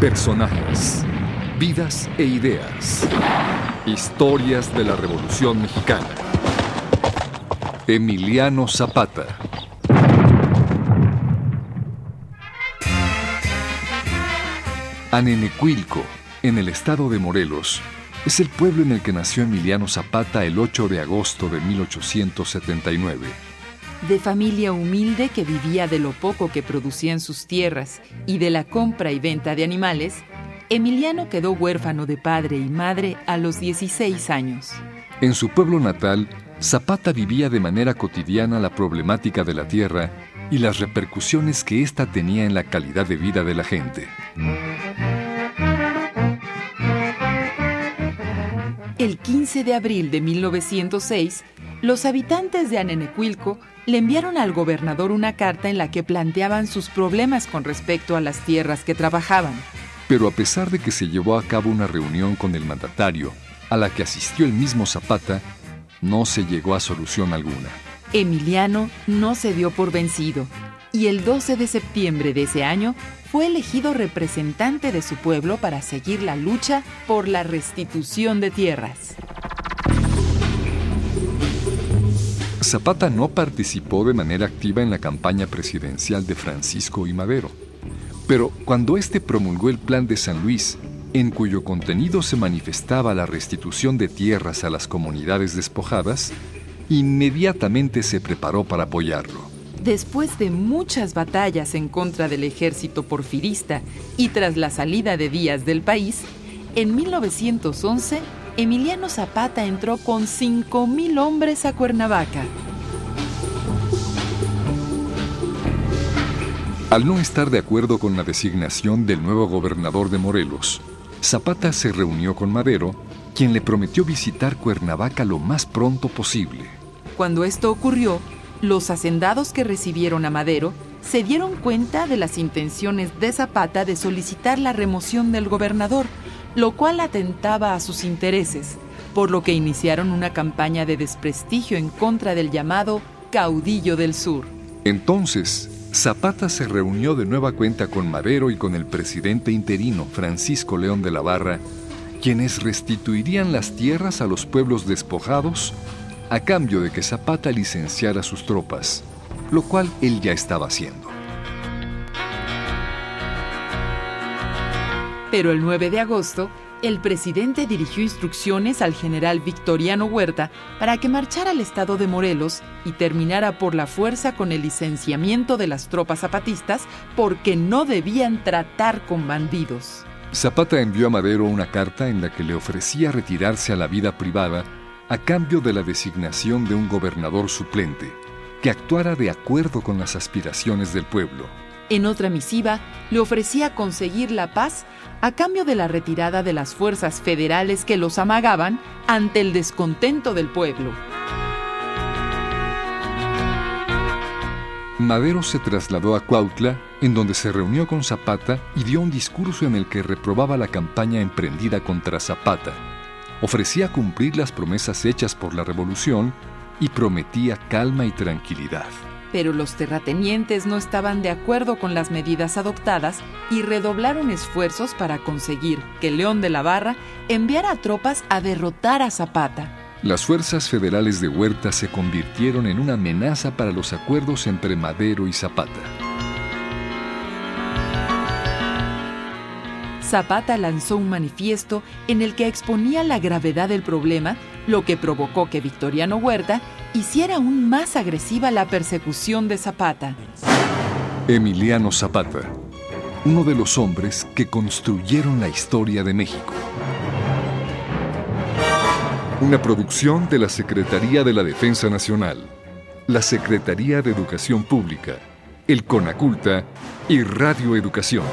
Personajes, vidas e ideas. Historias de la Revolución Mexicana. Emiliano Zapata. Anenecuilco, en el estado de Morelos, es el pueblo en el que nació Emiliano Zapata el 8 de agosto de 1879 de familia humilde que vivía de lo poco que producían sus tierras y de la compra y venta de animales, Emiliano quedó huérfano de padre y madre a los 16 años. En su pueblo natal, Zapata vivía de manera cotidiana la problemática de la tierra y las repercusiones que ésta tenía en la calidad de vida de la gente. El 15 de abril de 1906, los habitantes de Anenecuilco le enviaron al gobernador una carta en la que planteaban sus problemas con respecto a las tierras que trabajaban. Pero a pesar de que se llevó a cabo una reunión con el mandatario, a la que asistió el mismo Zapata, no se llegó a solución alguna. Emiliano no se dio por vencido y el 12 de septiembre de ese año fue elegido representante de su pueblo para seguir la lucha por la restitución de tierras. Zapata no participó de manera activa en la campaña presidencial de Francisco y Madero, pero cuando éste promulgó el Plan de San Luis, en cuyo contenido se manifestaba la restitución de tierras a las comunidades despojadas, inmediatamente se preparó para apoyarlo. Después de muchas batallas en contra del ejército porfirista y tras la salida de Díaz del país, en 1911 Emiliano Zapata entró con 5.000 hombres a Cuernavaca. Al no estar de acuerdo con la designación del nuevo gobernador de Morelos, Zapata se reunió con Madero, quien le prometió visitar Cuernavaca lo más pronto posible. Cuando esto ocurrió, los hacendados que recibieron a Madero se dieron cuenta de las intenciones de Zapata de solicitar la remoción del gobernador, lo cual atentaba a sus intereses, por lo que iniciaron una campaña de desprestigio en contra del llamado caudillo del sur. Entonces, Zapata se reunió de nueva cuenta con Madero y con el presidente interino Francisco León de la Barra, quienes restituirían las tierras a los pueblos despojados a cambio de que Zapata licenciara sus tropas, lo cual él ya estaba haciendo. Pero el 9 de agosto, el presidente dirigió instrucciones al general Victoriano Huerta para que marchara al estado de Morelos y terminara por la fuerza con el licenciamiento de las tropas zapatistas porque no debían tratar con bandidos. Zapata envió a Madero una carta en la que le ofrecía retirarse a la vida privada a cambio de la designación de un gobernador suplente que actuara de acuerdo con las aspiraciones del pueblo. En otra misiva, le ofrecía conseguir la paz a cambio de la retirada de las fuerzas federales que los amagaban ante el descontento del pueblo. Madero se trasladó a Cuautla, en donde se reunió con Zapata y dio un discurso en el que reprobaba la campaña emprendida contra Zapata ofrecía cumplir las promesas hechas por la revolución y prometía calma y tranquilidad. Pero los terratenientes no estaban de acuerdo con las medidas adoptadas y redoblaron esfuerzos para conseguir que León de la Barra enviara tropas a derrotar a Zapata. Las fuerzas federales de Huerta se convirtieron en una amenaza para los acuerdos entre Madero y Zapata. Zapata lanzó un manifiesto en el que exponía la gravedad del problema, lo que provocó que Victoriano Huerta hiciera aún más agresiva la persecución de Zapata. Emiliano Zapata, uno de los hombres que construyeron la historia de México. Una producción de la Secretaría de la Defensa Nacional, la Secretaría de Educación Pública, el CONACULTA y Radio Educación.